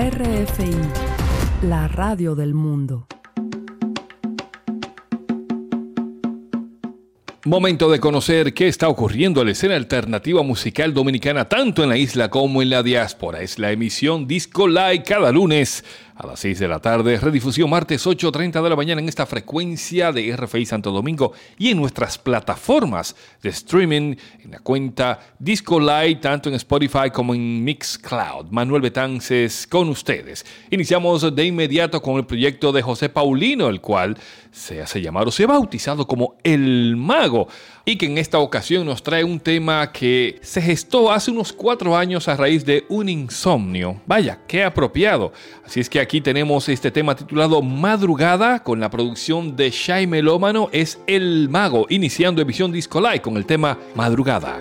RFI, la radio del mundo. Momento de conocer qué está ocurriendo en la escena alternativa musical dominicana tanto en la isla como en la diáspora. Es la emisión Disco Live cada lunes a las 6 de la tarde, redifusión martes 8.30 de la mañana en esta frecuencia de RFI Santo Domingo y en nuestras plataformas de streaming en la cuenta Disco Live tanto en Spotify como en Mixcloud. Manuel Betances con ustedes. Iniciamos de inmediato con el proyecto de José Paulino, el cual se hace llamar o se ha bautizado como El Mago y que en esta ocasión nos trae un tema que se gestó hace unos cuatro años a raíz de un insomnio. Vaya, qué apropiado. Así es que aquí tenemos este tema titulado Madrugada con la producción de Shai Melómano es El Mago, iniciando emisión Disco Live con el tema madrugada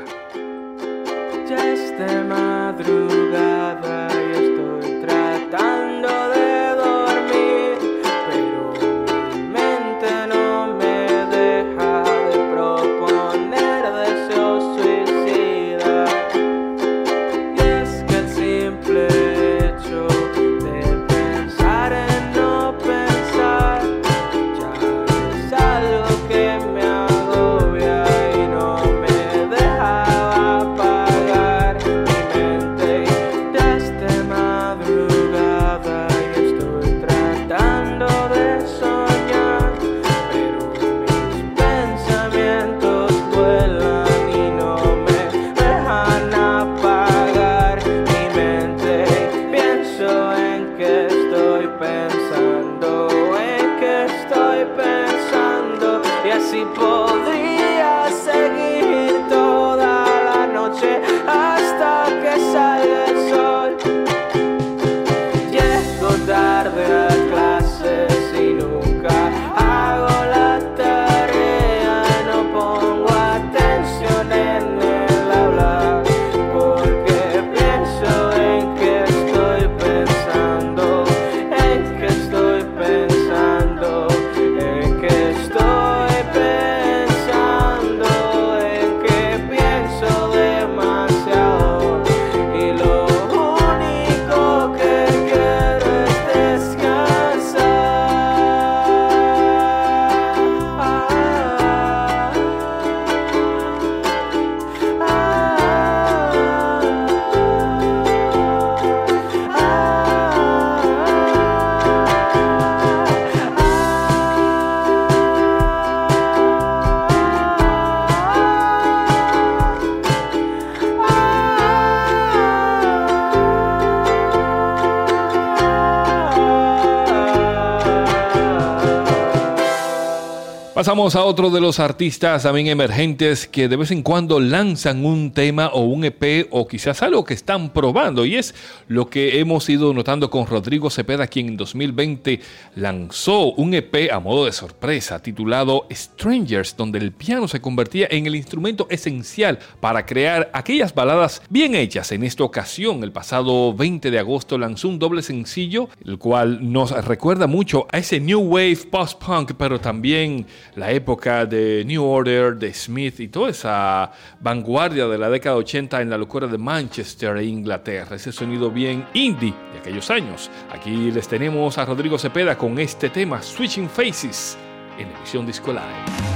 Pasamos a otro de los artistas también emergentes que de vez en cuando lanzan un tema o un EP o quizás algo que están probando y es lo que hemos ido notando con Rodrigo Cepeda quien en 2020 lanzó un EP a modo de sorpresa titulado Strangers donde el piano se convertía en el instrumento esencial para crear aquellas baladas bien hechas. En esta ocasión el pasado 20 de agosto lanzó un doble sencillo el cual nos recuerda mucho a ese new wave post-punk pero también la época de New Order, de Smith y toda esa vanguardia de la década 80 en la locura de Manchester e Inglaterra, ese sonido bien indie de aquellos años. Aquí les tenemos a Rodrigo Cepeda con este tema, Switching Faces, en la emisión Disco Live.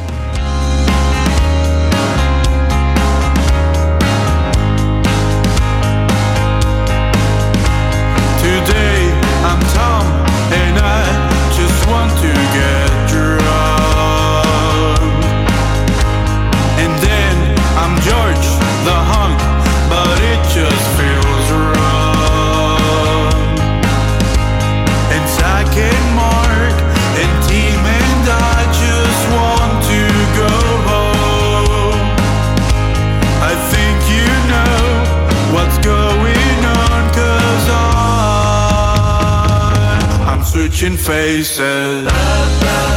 Switching faces. I'm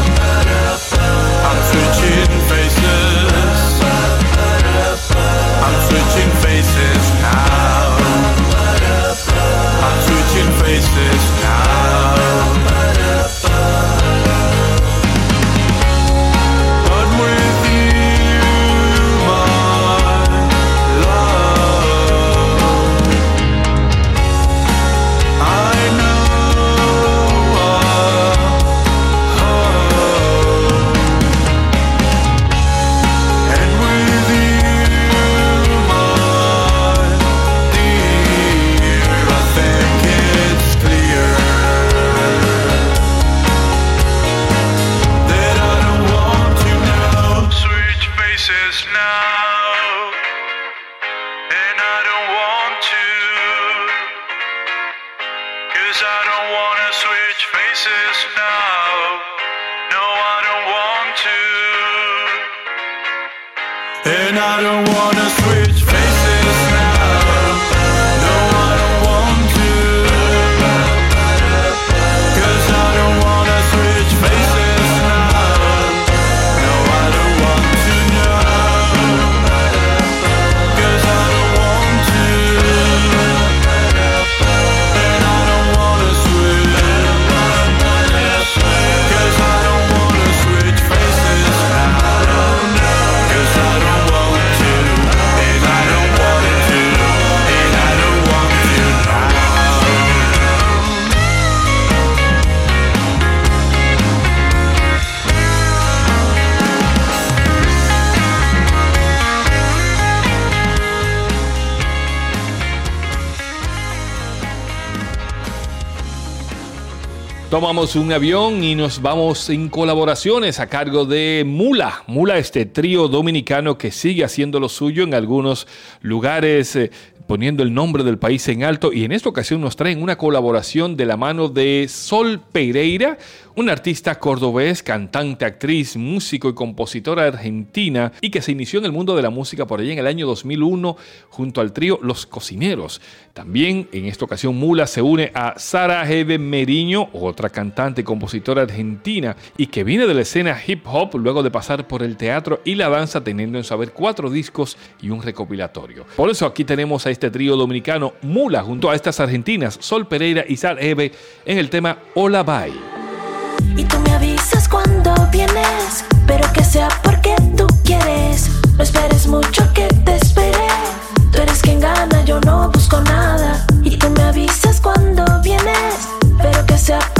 And I don't wanna swim Tomamos un avión y nos vamos en colaboraciones a cargo de Mula. Mula, este trío dominicano que sigue haciendo lo suyo en algunos lugares, eh, poniendo el nombre del país en alto. Y en esta ocasión nos traen una colaboración de la mano de Sol Pereira, una artista cordobés, cantante, actriz, músico y compositora argentina y que se inició en el mundo de la música por allá en el año 2001 junto al trío Los Cocineros. También en esta ocasión Mula se une a Sara Hebe Meriño, otra cantante y compositora argentina y que viene de la escena hip hop luego de pasar por el teatro y la danza teniendo en su haber cuatro discos y un recopilatorio. Por eso aquí tenemos a este trío dominicano Mula junto a estas argentinas Sol Pereira y Sara Hebe en el tema Hola Bye cuando vienes, pero que sea porque tú quieres. No esperes mucho que te espere. Tú eres quien gana, yo no busco nada. Y tú me avisas cuando vienes, pero que sea porque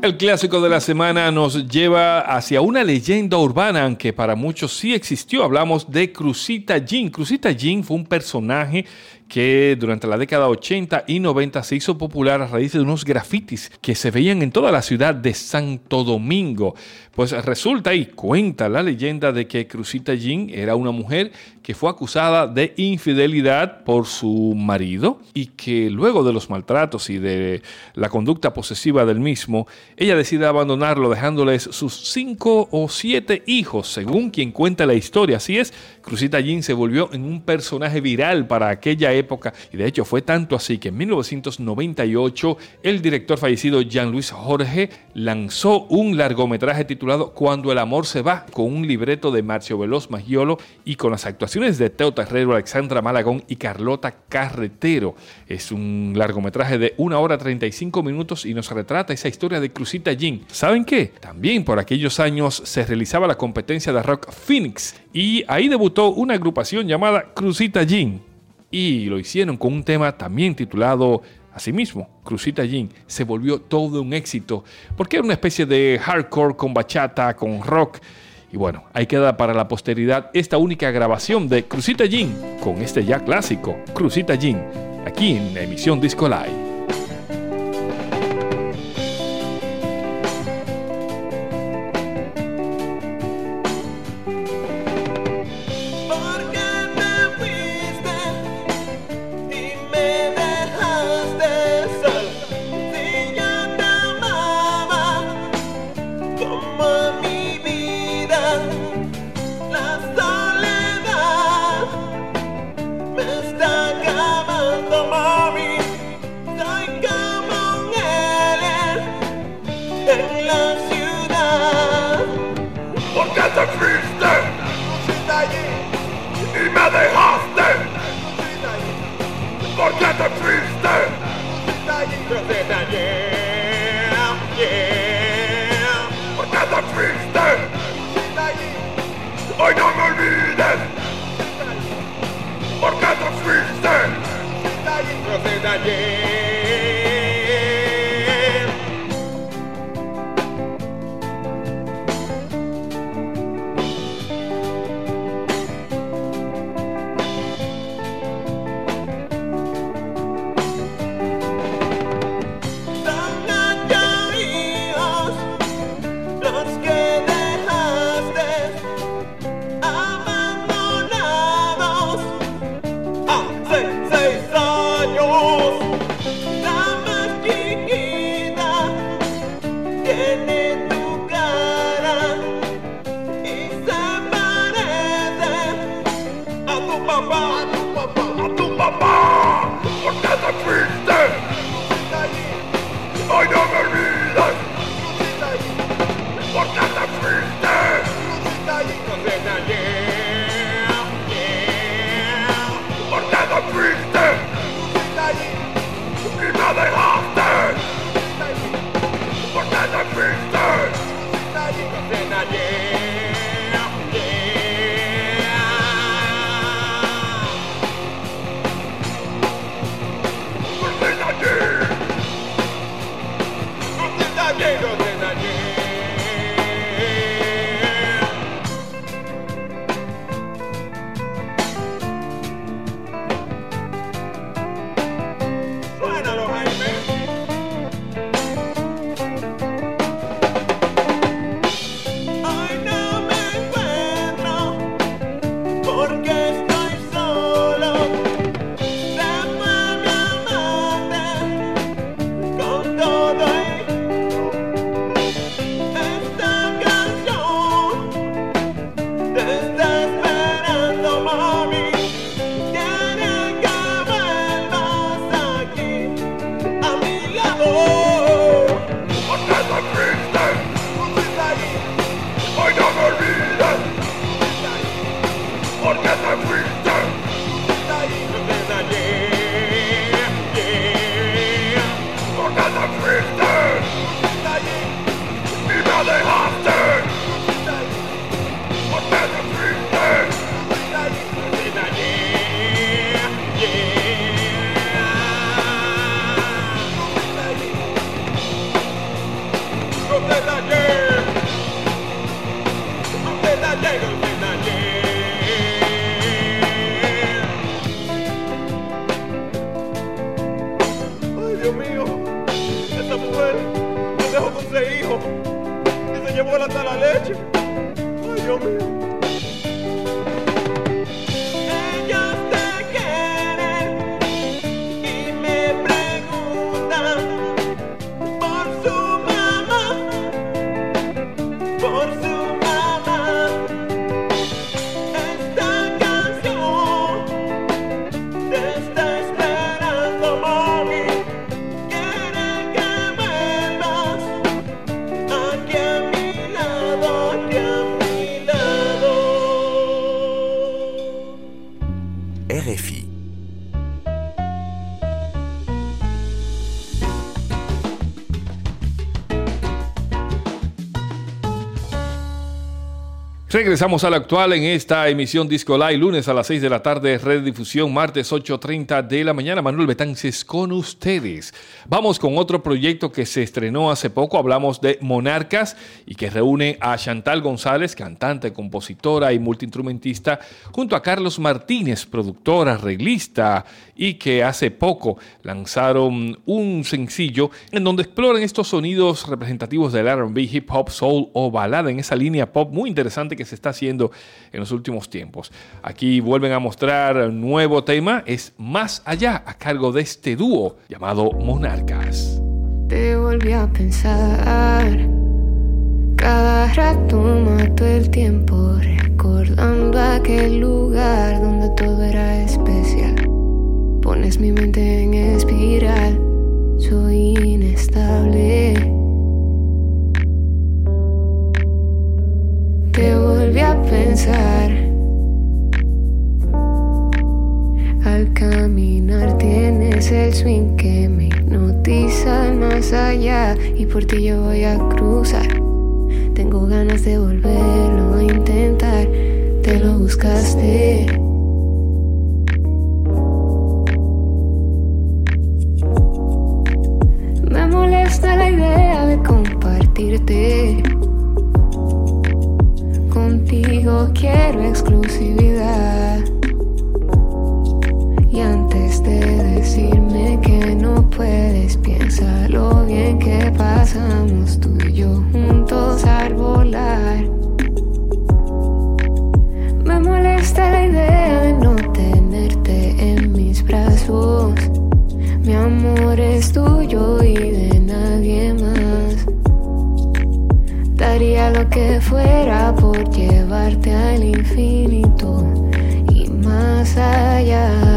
El clásico de la semana nos lleva hacia una leyenda urbana, aunque para muchos sí existió. Hablamos de Cruzita Jean. Cruzita Jean fue un personaje que durante la década 80 y 90 se hizo popular a raíz de unos grafitis que se veían en toda la ciudad de Santo Domingo. Pues resulta y cuenta la leyenda de que Cruzita Jean era una mujer que fue acusada de infidelidad por su marido y que luego de los maltratos y de la conducta posesiva del mismo, ella decide abandonarlo dejándoles sus cinco o siete hijos, según quien cuenta la historia. Así es, Cruzita Jean se volvió en un personaje viral para aquella época y de hecho fue tanto así que en 1998 el director fallecido Jean-Louis Jorge lanzó un largometraje titulado Cuando el amor se va, con un libreto de Marcio Veloz Magiolo y con las actuaciones de Teo Terrero, Alexandra Malagón y Carlota Carretero. Es un largometraje de 1 hora 35 minutos y nos retrata esa historia de Cruzita Jean. ¿Saben qué? También por aquellos años se realizaba la competencia de rock Phoenix y ahí debutó una agrupación llamada Cruzita Jean. Y lo hicieron con un tema también titulado Asimismo, Cruzita Jean se volvió todo un éxito porque era una especie de hardcore con bachata, con rock. Y bueno, ahí queda para la posteridad esta única grabación de Cruzita Jean con este ya clásico, Cruzita Jean, aquí en la emisión Disco Live. day. Monday, Regresamos al actual en esta emisión Disco Live, lunes a las 6 de la tarde, red difusión, martes 8.30 de la mañana. Manuel Betances con ustedes. Vamos con otro proyecto que se estrenó hace poco, hablamos de Monarcas y que reúne a Chantal González, cantante, compositora y multiinstrumentista, junto a Carlos Martínez, productor, arreglista, y que hace poco lanzaron un sencillo en donde exploran estos sonidos representativos del RB, hip hop, soul o balada en esa línea pop muy interesante que se está haciendo en los últimos tiempos. Aquí vuelven a mostrar un nuevo tema, es Más Allá, a cargo de este dúo llamado Monarcas. Te volví a pensar. Cada rato mato el tiempo recordando aquel lugar donde todo era especial. Pones mi mente en espiral, soy inestable. Te volví a pensar. Al caminar tienes el swing que me hipnotiza más allá y por ti yo voy a cruzar. Tengo ganas de volverlo a intentar, te lo buscaste. Me molesta la idea de compartirte. Quiero exclusividad. Y antes de decirme que no puedes, piensa lo bien que pasamos que fuera por llevarte al infinito y más allá.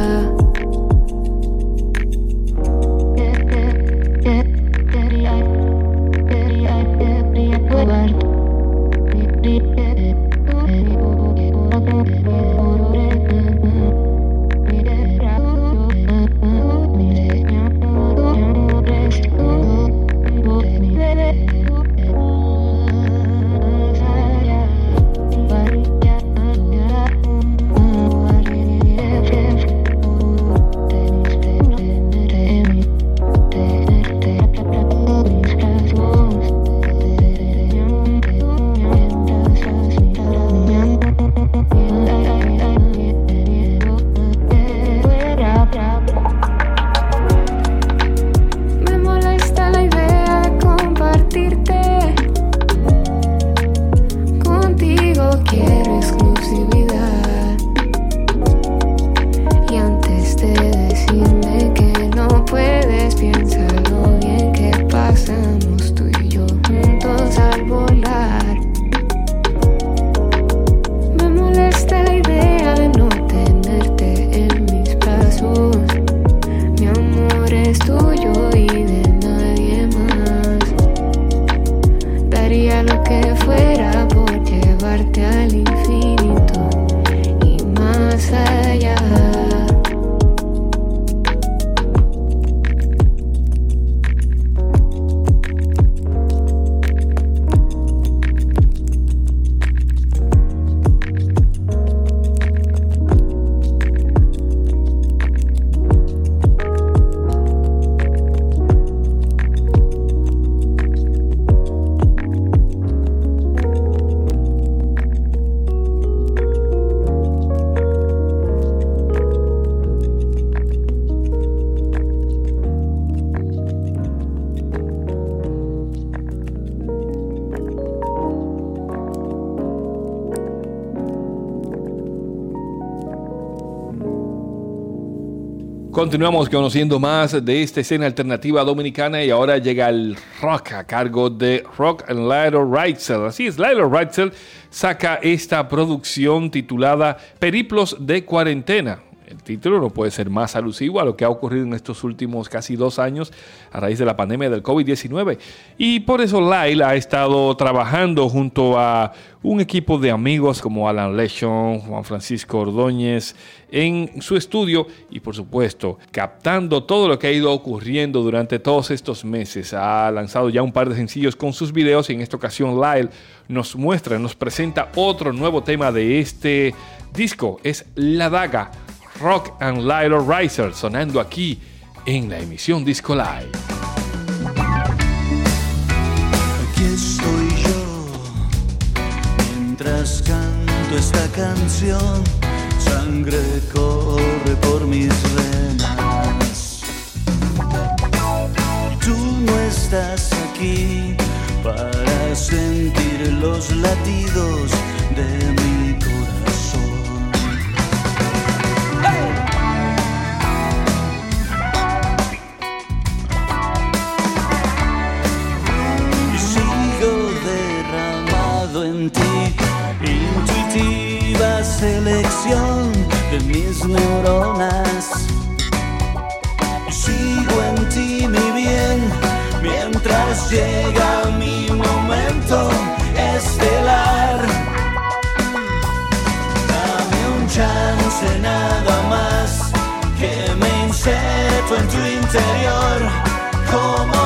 Continuamos conociendo más de esta escena alternativa dominicana y ahora llega el rock a cargo de Rock and Lilo Reitzel. Así es, Lilo Reitzel saca esta producción titulada Periplos de Cuarentena. El título no puede ser más alusivo a lo que ha ocurrido en estos últimos casi dos años a raíz de la pandemia del COVID-19. Y por eso Lyle ha estado trabajando junto a un equipo de amigos como Alan Lechon, Juan Francisco Ordóñez, en su estudio y por supuesto captando todo lo que ha ido ocurriendo durante todos estos meses. Ha lanzado ya un par de sencillos con sus videos y en esta ocasión Lyle nos muestra, nos presenta otro nuevo tema de este disco. Es La Daga, Rock and Lyle Riser, sonando aquí en la emisión Disco Live. Aquí estoy yo, mientras canto esta canción, sangre corre por mis venas. Tú no estás aquí para sentir los latidos de mi corazón. Interior como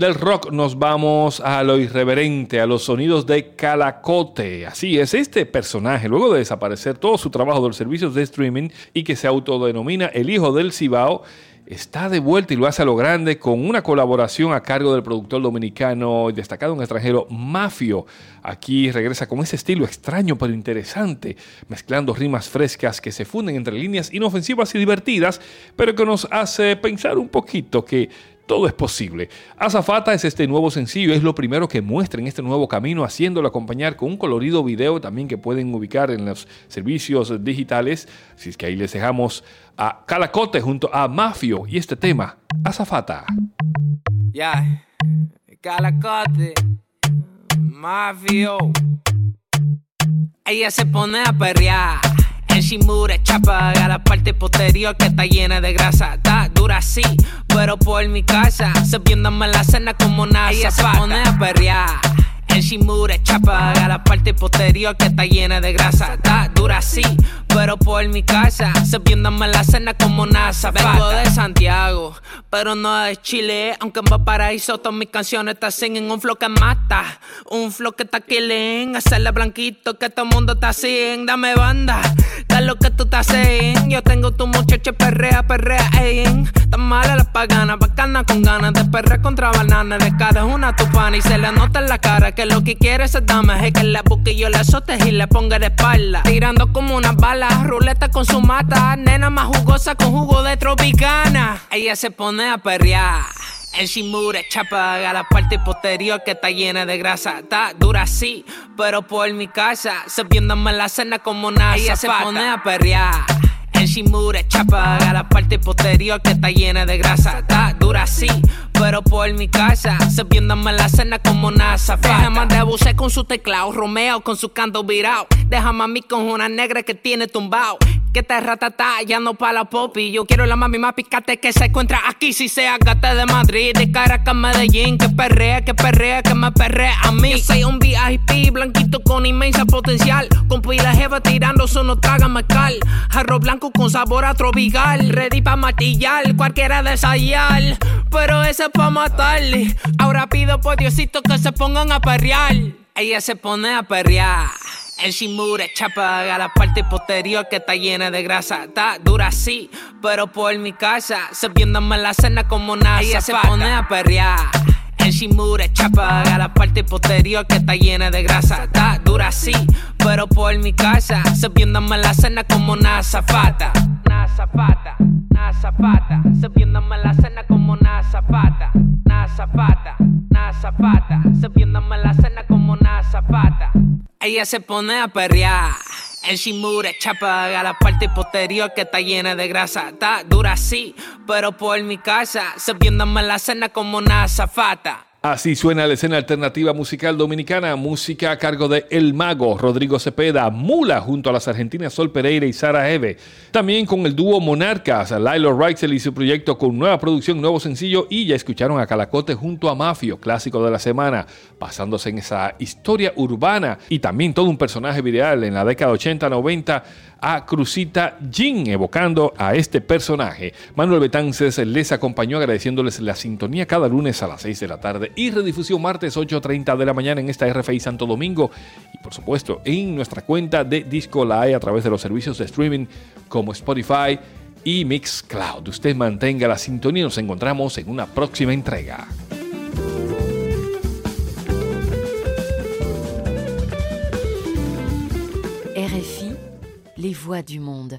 del rock nos vamos a lo irreverente, a los sonidos de Calacote. Así es, este personaje, luego de desaparecer todo su trabajo de los servicios de streaming y que se autodenomina el hijo del Cibao, está de vuelta y lo hace a lo grande con una colaboración a cargo del productor dominicano y destacado en extranjero Mafio. Aquí regresa con ese estilo extraño pero interesante, mezclando rimas frescas que se funden entre líneas inofensivas y divertidas, pero que nos hace pensar un poquito que todo es posible. Azafata es este nuevo sencillo, es lo primero que muestra en este nuevo camino, haciéndolo acompañar con un colorido video también que pueden ubicar en los servicios digitales. Así es que ahí les dejamos a Calacote junto a Mafio y este tema, Azafata. Ya, Calacote, Mafio. Ella se pone a perrear. En Shimura chapa a la parte posterior que está llena de grasa. Está dura así, pero por mi casa. Sabiéndome la cena como nada. Ella se pone a perrear. Shimura chapa a la parte posterior que está llena de grasa. Está dura así, pero por mi casa. Sabiéndome la cena como NASA. Vengo de Santiago, pero no de Chile. Aunque en Valparaíso todas mis canciones te en un flow que mata. Un flow que está killing. Hacerle blanquito que todo el mundo está así. Dame banda, lo que tú estás haciendo. Yo tengo tu muchacha perrea, perrea, ey. Tan mala la pagana, bacana con ganas de perrear contra banana. De cara es una tupana y se le nota en la cara que lo que quiere esa dama es que la busque y yo la azote y le ponga de espalda. Tirando como una bala, ruleta con su mata. Nena más jugosa con jugo de tropicana. Ella se pone a perrear. En Shimura chapa a la parte posterior que está llena de grasa. Está dura así, pero por mi casa. Sabiéndome la cena como nada. Ella se pone a perrear. En Shimura chapa a la parte posterior que está llena de grasa. Está dura así, pero por mi casa. Sabiéndome la cena como una zafata. Déjame de abusar con su teclado. Romeo con su canto virado. Déjame a mí con una negra que tiene tumbao. Que te ratata, ya no pa' la popi. Yo quiero la mami más picante que se encuentra aquí. Si se agate de Madrid, de Caracas, Medellín. Que perrea, que perrea, que me perrea a mí. Yo soy un VIP blanquito con inmensa potencial. Con pila jeva tirando no traga cal. Jarro blanco con sabor a tropical. Ready pa' matillar, cualquiera de ensayar. Pero ese es pa' matarle. Ahora pido por Diosito que se pongan a perrear. Ella se pone a perrear. En Shimura chapa a la parte posterior que está llena de grasa. Está dura así, pero por mi casa. Sabiéndome la cena como nada. Ella se pone a perrear. En Shimura chapa a la parte posterior que está llena de grasa. Está dura así, pero por mi casa. Sabiéndome la cena como una zafata. Una zafata, una zafata. Sabiéndome la cena como una zafata. Una zafata, una zafata. Sabiéndome la cena como. Ella se pone a perrear. En Shimura chapa a la parte posterior que está llena de grasa. Está dura así, pero por mi casa. Sabiéndome la cena como una zafata. Así suena la escena alternativa musical dominicana, música a cargo de El Mago, Rodrigo Cepeda, Mula junto a las argentinas Sol Pereira y Sara Eve. También con el dúo Monarcas, Lilo Rexel y su proyecto con nueva producción, nuevo sencillo y ya escucharon a Calacote junto a Mafio, clásico de la semana, basándose en esa historia urbana y también todo un personaje viral en la década 80-90 a Cruzita Jean, evocando a este personaje. Manuel Betances les acompañó agradeciéndoles la sintonía cada lunes a las 6 de la tarde y redifusión martes 8.30 de la mañana en esta RFI Santo Domingo y por supuesto en nuestra cuenta de Disco Live a través de los servicios de streaming como Spotify y Mixcloud. Usted mantenga la sintonía y nos encontramos en una próxima entrega. RFI, les voix du monde.